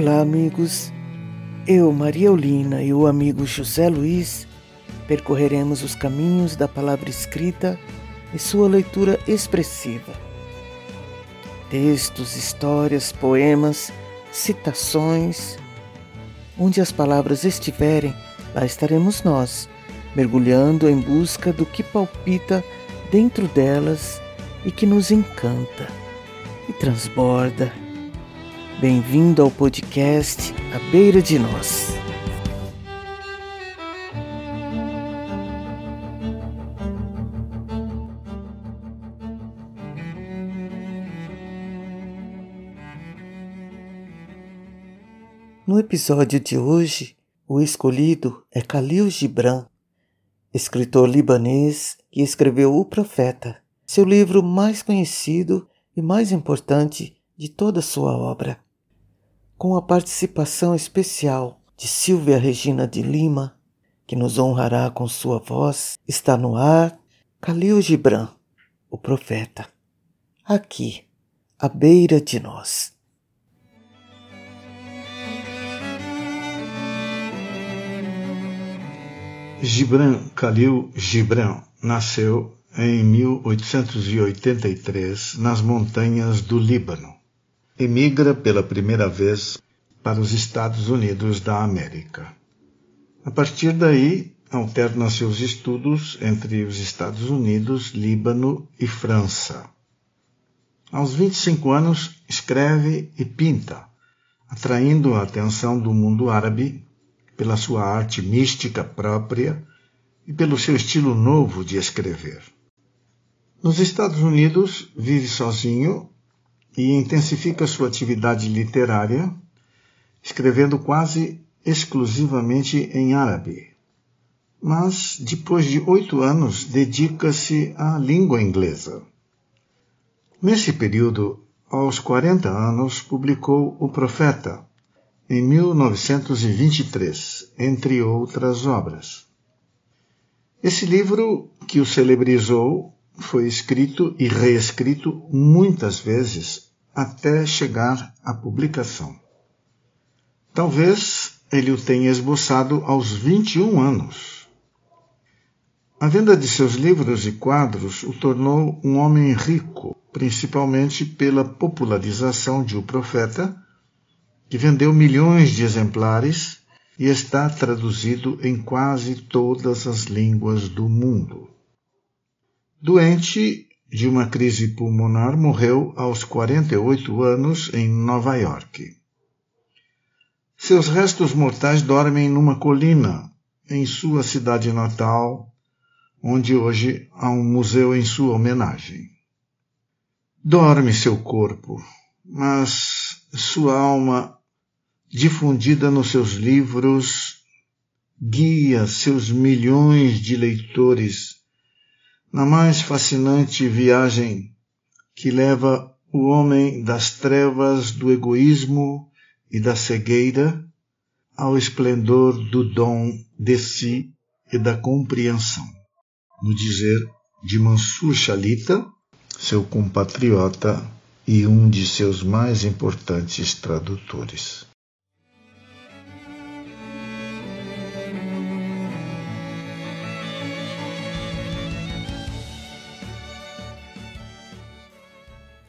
Olá, amigos. Eu, Maria Eulina e o amigo José Luiz percorreremos os caminhos da palavra escrita e sua leitura expressiva. Textos, histórias, poemas, citações. Onde as palavras estiverem, lá estaremos nós, mergulhando em busca do que palpita dentro delas e que nos encanta e transborda. Bem-vindo ao podcast À Beira de Nós. No episódio de hoje, o escolhido é Khalil Gibran, escritor libanês que escreveu O Profeta, seu livro mais conhecido e mais importante de toda sua obra com a participação especial de Silvia Regina de Lima, que nos honrará com sua voz, está no ar Khalil Gibran, o profeta, aqui, à beira de nós. Gibran Khalil Gibran nasceu em 1883 nas montanhas do Líbano emigra pela primeira vez para os Estados Unidos da América. A partir daí, alterna seus estudos entre os Estados Unidos, Líbano e França. Aos 25 anos, escreve e pinta, atraindo a atenção do mundo árabe pela sua arte mística própria e pelo seu estilo novo de escrever. Nos Estados Unidos, vive sozinho e intensifica sua atividade literária, escrevendo quase exclusivamente em árabe. Mas, depois de oito anos, dedica-se à língua inglesa. Nesse período, aos 40 anos, publicou O Profeta, em 1923, entre outras obras. Esse livro, que o celebrizou, foi escrito e reescrito muitas vezes até chegar à publicação. Talvez ele o tenha esboçado aos 21 anos. A venda de seus livros e quadros o tornou um homem rico, principalmente pela popularização de O Profeta, que vendeu milhões de exemplares e está traduzido em quase todas as línguas do mundo. Doente de uma crise pulmonar, morreu aos 48 anos em Nova York. Seus restos mortais dormem numa colina em sua cidade natal, onde hoje há um museu em sua homenagem. Dorme seu corpo, mas sua alma, difundida nos seus livros, guia seus milhões de leitores na mais fascinante viagem que leva o homem das trevas do egoísmo e da cegueira ao esplendor do dom de si e da compreensão. No dizer de Mansur Shalita, seu compatriota e um de seus mais importantes tradutores.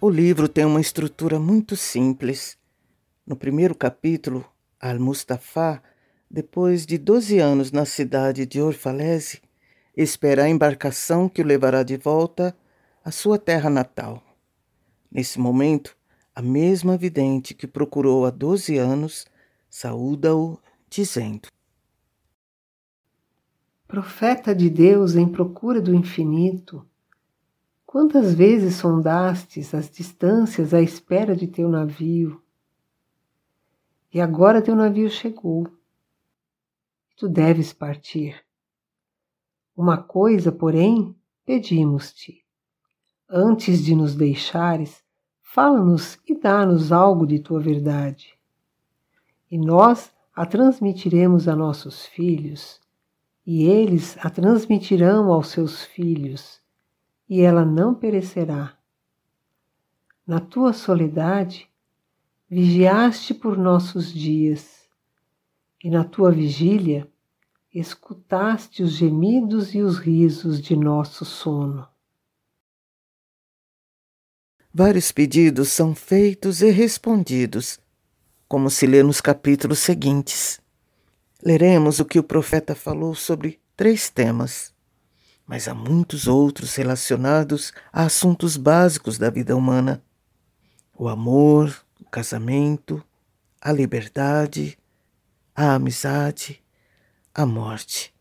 O livro tem uma estrutura muito simples. No primeiro capítulo, Al-Mustafa, depois de 12 anos na cidade de Orfalese, espera a embarcação que o levará de volta à sua terra natal. Nesse momento, a mesma vidente que procurou há 12 anos saúda-o, dizendo: Profeta de Deus em procura do infinito, Quantas vezes sondastes as distâncias à espera de teu navio? E agora teu navio chegou. Tu deves partir. Uma coisa, porém, pedimos-te. Antes de nos deixares, fala-nos e dá-nos algo de tua verdade. E nós a transmitiremos a nossos filhos, e eles a transmitirão aos seus filhos e ela não perecerá. Na tua soledade, vigiaste por nossos dias, e na tua vigília escutaste os gemidos e os risos de nosso sono. Vários pedidos são feitos e respondidos, como se lê nos capítulos seguintes. Leremos o que o profeta falou sobre três temas, mas há muitos outros relacionados a assuntos básicos da vida humana: o amor, o casamento, a liberdade, a amizade, a morte.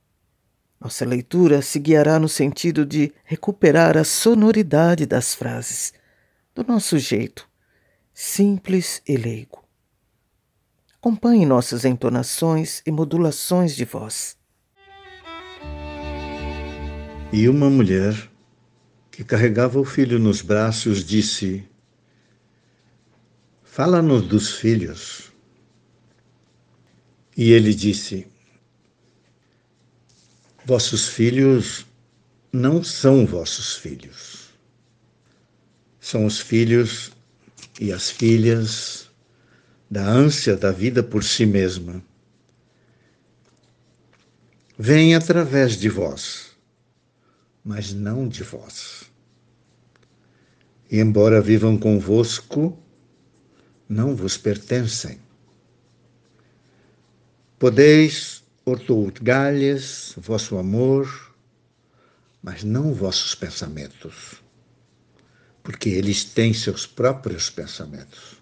Nossa leitura se guiará no sentido de recuperar a sonoridade das frases, do nosso jeito, simples e leigo. Acompanhe nossas entonações e modulações de voz. E uma mulher que carregava o filho nos braços disse: Fala-nos dos filhos. E ele disse: Vossos filhos não são vossos filhos. São os filhos e as filhas da ânsia da vida por si mesma. Vêm através de vós, mas não de vós. E embora vivam convosco, não vos pertencem. Podeis Otorgai-lhes vosso amor, mas não vossos pensamentos, porque eles têm seus próprios pensamentos.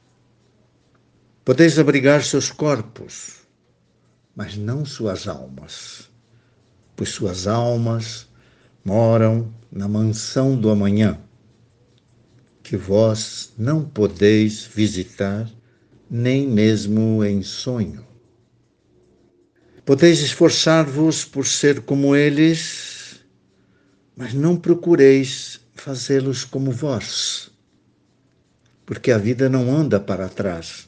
Podeis abrigar seus corpos, mas não suas almas, pois suas almas moram na mansão do amanhã, que vós não podeis visitar nem mesmo em sonho. Podeis esforçar-vos por ser como eles, mas não procureis fazê-los como vós, porque a vida não anda para trás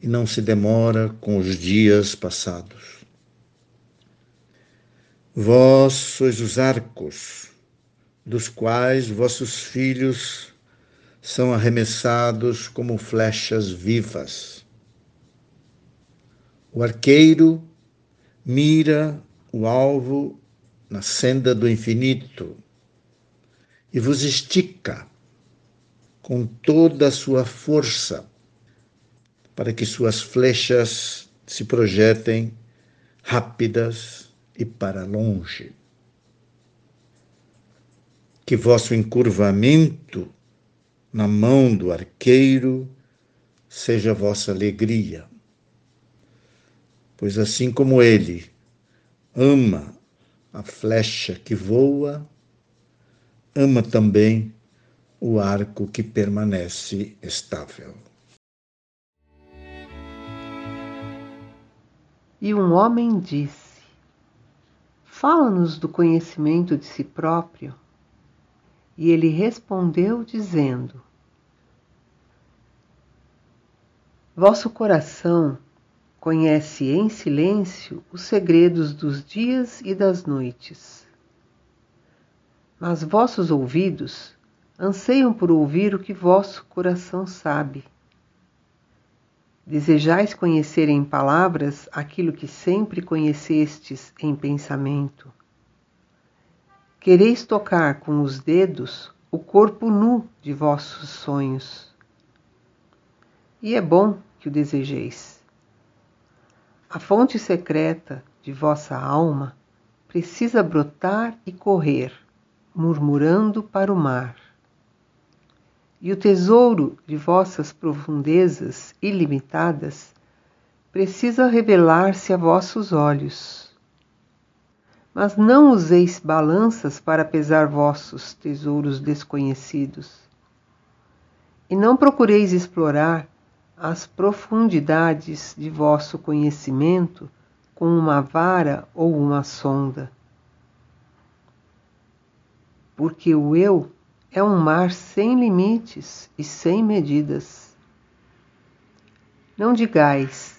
e não se demora com os dias passados. Vós sois os arcos, dos quais vossos filhos são arremessados como flechas vivas. O arqueiro mira o alvo na senda do infinito e vos estica com toda a sua força para que suas flechas se projetem rápidas e para longe. Que vosso encurvamento na mão do arqueiro seja vossa alegria pois assim como ele ama a flecha que voa, ama também o arco que permanece estável. E um homem disse: Fala-nos do conhecimento de si próprio. E ele respondeu, dizendo: Vosso coração conhece em silêncio os segredos dos dias e das noites. Mas vossos ouvidos anseiam por ouvir o que vosso coração sabe. Desejais conhecer em palavras aquilo que sempre conhecestes em pensamento. Quereis tocar com os dedos o corpo nu de vossos sonhos. E é bom que o desejeis a fonte secreta de vossa alma precisa brotar e correr, murmurando para o mar. E o tesouro de vossas profundezas ilimitadas precisa revelar-se a vossos olhos. Mas não useis balanças para pesar vossos tesouros desconhecidos. E não procureis explorar as profundidades de vosso conhecimento com uma vara ou uma sonda. Porque o eu é um mar sem limites e sem medidas. Não digais,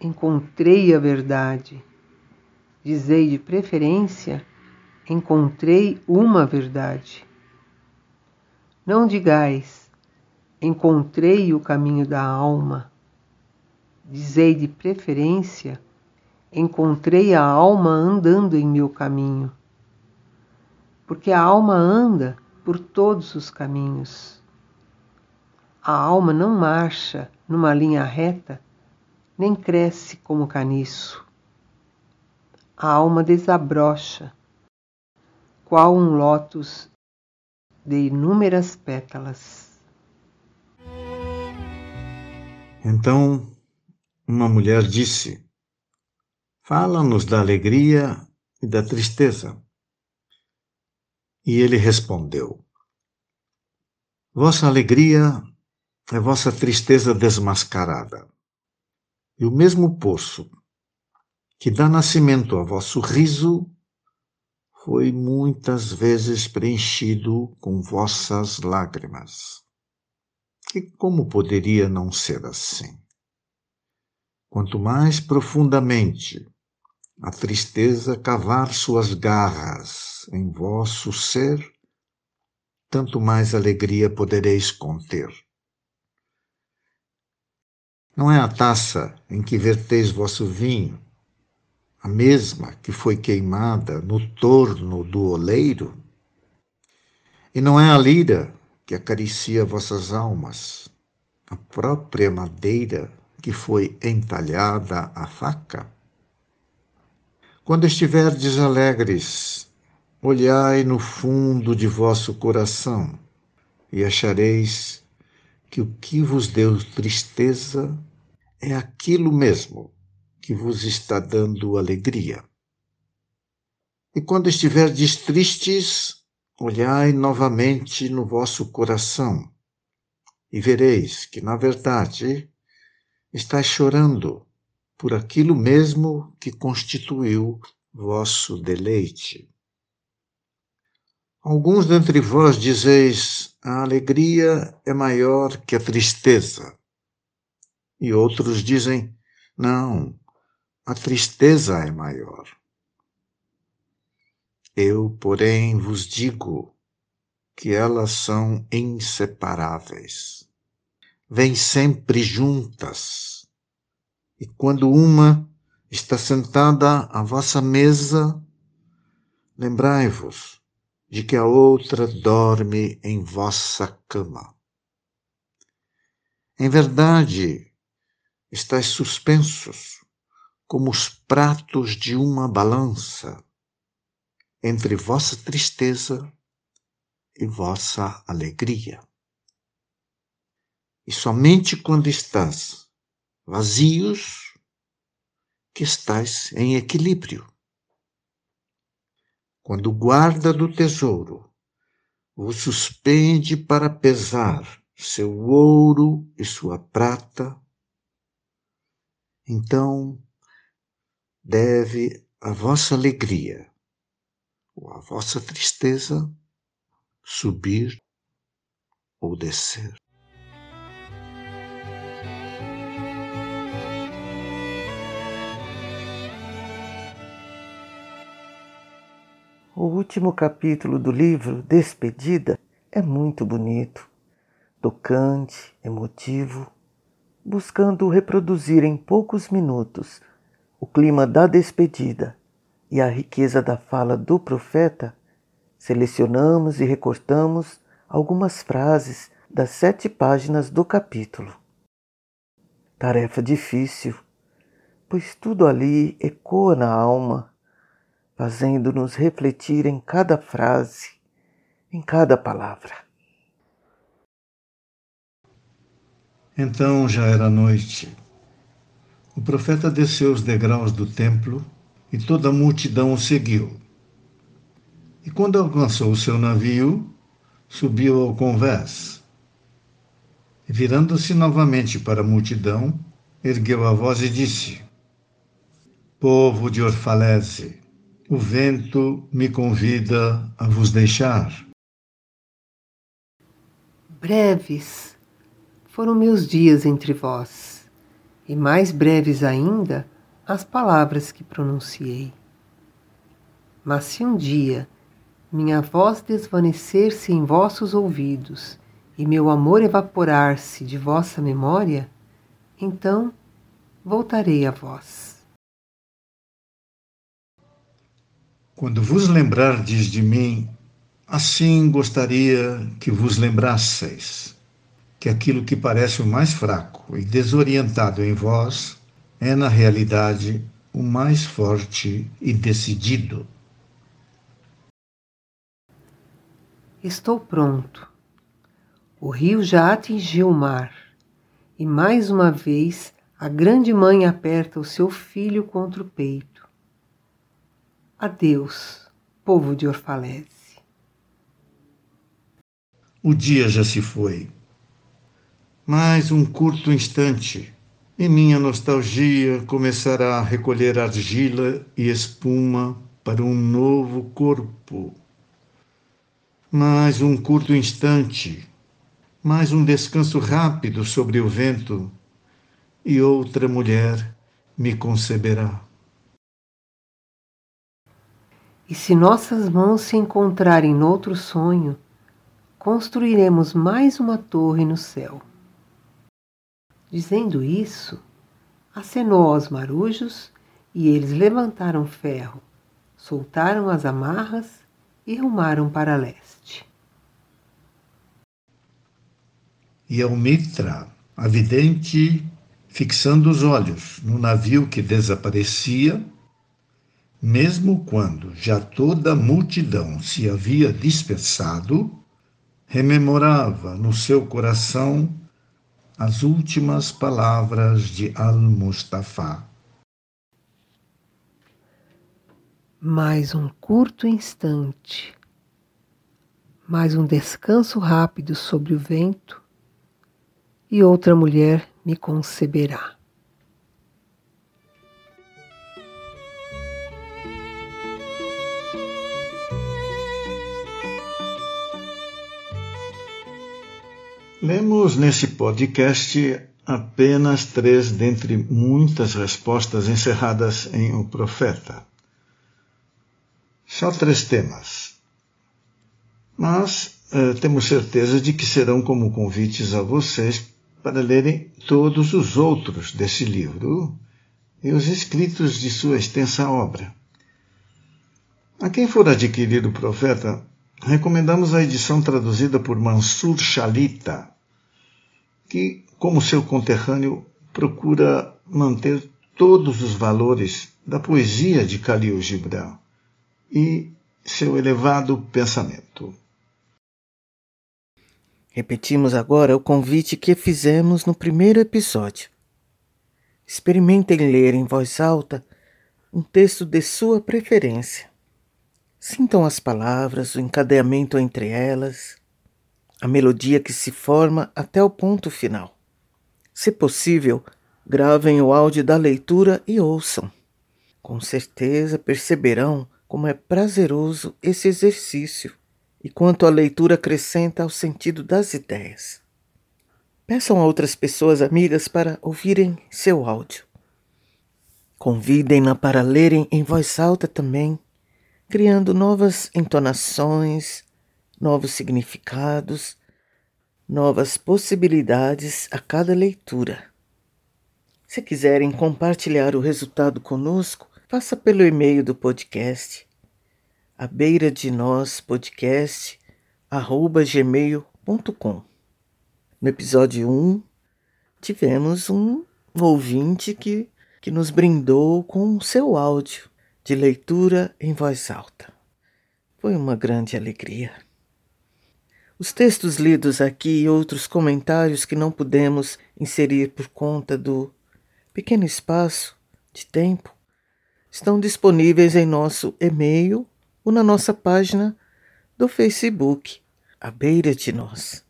encontrei a verdade. Dizei de preferência, encontrei uma verdade. Não digais, encontrei o caminho da alma. Dizei de preferência, encontrei a alma andando em meu caminho. Porque a alma anda por todos os caminhos. A alma não marcha numa linha reta, nem cresce como caniço. A alma desabrocha, qual um lótus de inúmeras pétalas. Então uma mulher disse: Fala-nos da alegria e da tristeza. E ele respondeu: Vossa alegria é vossa tristeza desmascarada. E o mesmo poço que dá nascimento a vosso riso foi muitas vezes preenchido com vossas lágrimas. E como poderia não ser assim? Quanto mais profundamente a tristeza cavar suas garras em vosso ser, tanto mais alegria podereis conter. Não é a taça em que verteis vosso vinho, a mesma que foi queimada no torno do oleiro? E não é a lira que acaricia vossas almas, a própria madeira que foi entalhada a faca? Quando estiverdes alegres, olhai no fundo de vosso coração e achareis que o que vos deu tristeza é aquilo mesmo que vos está dando alegria. E quando estiverdes tristes, olhai novamente no vosso coração e vereis que, na verdade, Estás chorando por aquilo mesmo que constituiu vosso deleite. Alguns dentre vós dizeis: a alegria é maior que a tristeza. E outros dizem: não, a tristeza é maior. Eu, porém, vos digo que elas são inseparáveis vêm sempre juntas. E quando uma está sentada à vossa mesa, lembrai-vos de que a outra dorme em vossa cama. Em verdade, estáis suspensos como os pratos de uma balança entre vossa tristeza e vossa alegria. E somente quando estás vazios que estás em equilíbrio. Quando o guarda do tesouro vos suspende para pesar seu ouro e sua prata, então deve a vossa alegria ou a vossa tristeza subir ou descer. O último capítulo do livro, Despedida, é muito bonito, tocante, emotivo, buscando reproduzir em poucos minutos o clima da despedida e a riqueza da fala do profeta. Selecionamos e recortamos algumas frases das sete páginas do capítulo. Tarefa difícil, pois tudo ali ecoa na alma fazendo-nos refletir em cada frase, em cada palavra. Então já era noite. O profeta desceu os degraus do templo e toda a multidão o seguiu. E quando alcançou o seu navio, subiu ao convés. E virando-se novamente para a multidão, ergueu a voz e disse: Povo de Orfalese, o vento me convida a vos deixar. Breves foram meus dias entre vós, e mais breves ainda as palavras que pronunciei. Mas se um dia minha voz desvanecer-se em vossos ouvidos e meu amor evaporar-se de vossa memória, então voltarei a vós. Quando vos lembrardes de mim, assim gostaria que vos lembrasseis que aquilo que parece o mais fraco e desorientado em vós é, na realidade, o mais forte e decidido. Estou pronto. O rio já atingiu o mar, e mais uma vez a grande mãe aperta o seu filho contra o peito. Adeus, povo de Orfalese. O dia já se foi. Mais um curto instante e minha nostalgia começará a recolher argila e espuma para um novo corpo. Mais um curto instante, mais um descanso rápido sobre o vento, e outra mulher me conceberá. E se nossas mãos se encontrarem noutro sonho, construiremos mais uma torre no céu. Dizendo isso, acenou aos marujos e eles levantaram ferro, soltaram as amarras e rumaram para leste. E ao Mitra, a vidente, fixando os olhos no navio que desaparecia, mesmo quando já toda a multidão se havia dispersado, rememorava no seu coração as últimas palavras de Al-Mustafa. Mais um curto instante, mais um descanso rápido sobre o vento, e outra mulher me conceberá. Lemos nesse podcast apenas três dentre muitas respostas encerradas em O Profeta. Só três temas. Mas eh, temos certeza de que serão como convites a vocês para lerem todos os outros desse livro e os escritos de sua extensa obra. A quem for adquirir o Profeta, recomendamos a edição traduzida por Mansur Shalita, que, como seu conterrâneo, procura manter todos os valores da poesia de Khalil Gibran e seu elevado pensamento. Repetimos agora o convite que fizemos no primeiro episódio. Experimentem ler em voz alta um texto de sua preferência. Sintam as palavras, o encadeamento entre elas a melodia que se forma até o ponto final. Se possível, gravem o áudio da leitura e ouçam. Com certeza perceberão como é prazeroso esse exercício e quanto a leitura acrescenta ao sentido das ideias. Peçam a outras pessoas amigas para ouvirem seu áudio. Convidem-na para lerem em voz alta também, criando novas entonações, novos significados, novas possibilidades a cada leitura. Se quiserem compartilhar o resultado conosco, faça pelo e-mail do podcast, a beira de nós podcast, arroba gmail.com. No episódio 1, tivemos um ouvinte que, que nos brindou com o seu áudio de leitura em voz alta. Foi uma grande alegria. Os textos lidos aqui e outros comentários que não pudemos inserir por conta do pequeno espaço de tempo estão disponíveis em nosso e-mail ou na nossa página do Facebook, à beira de nós.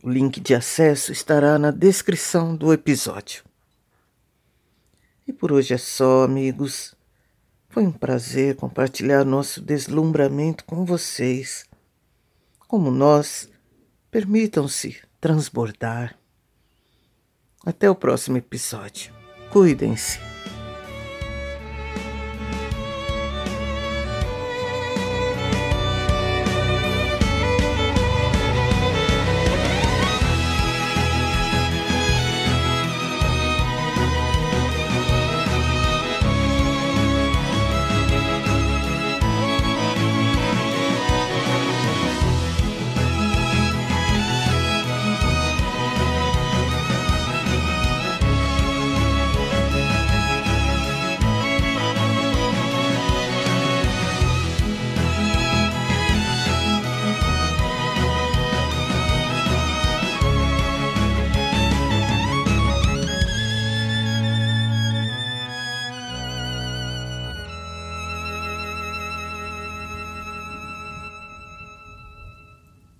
O link de acesso estará na descrição do episódio. E por hoje é só, amigos. Foi um prazer compartilhar nosso deslumbramento com vocês como nós, permitam-se transbordar. Até o próximo episódio. Cuidem-se.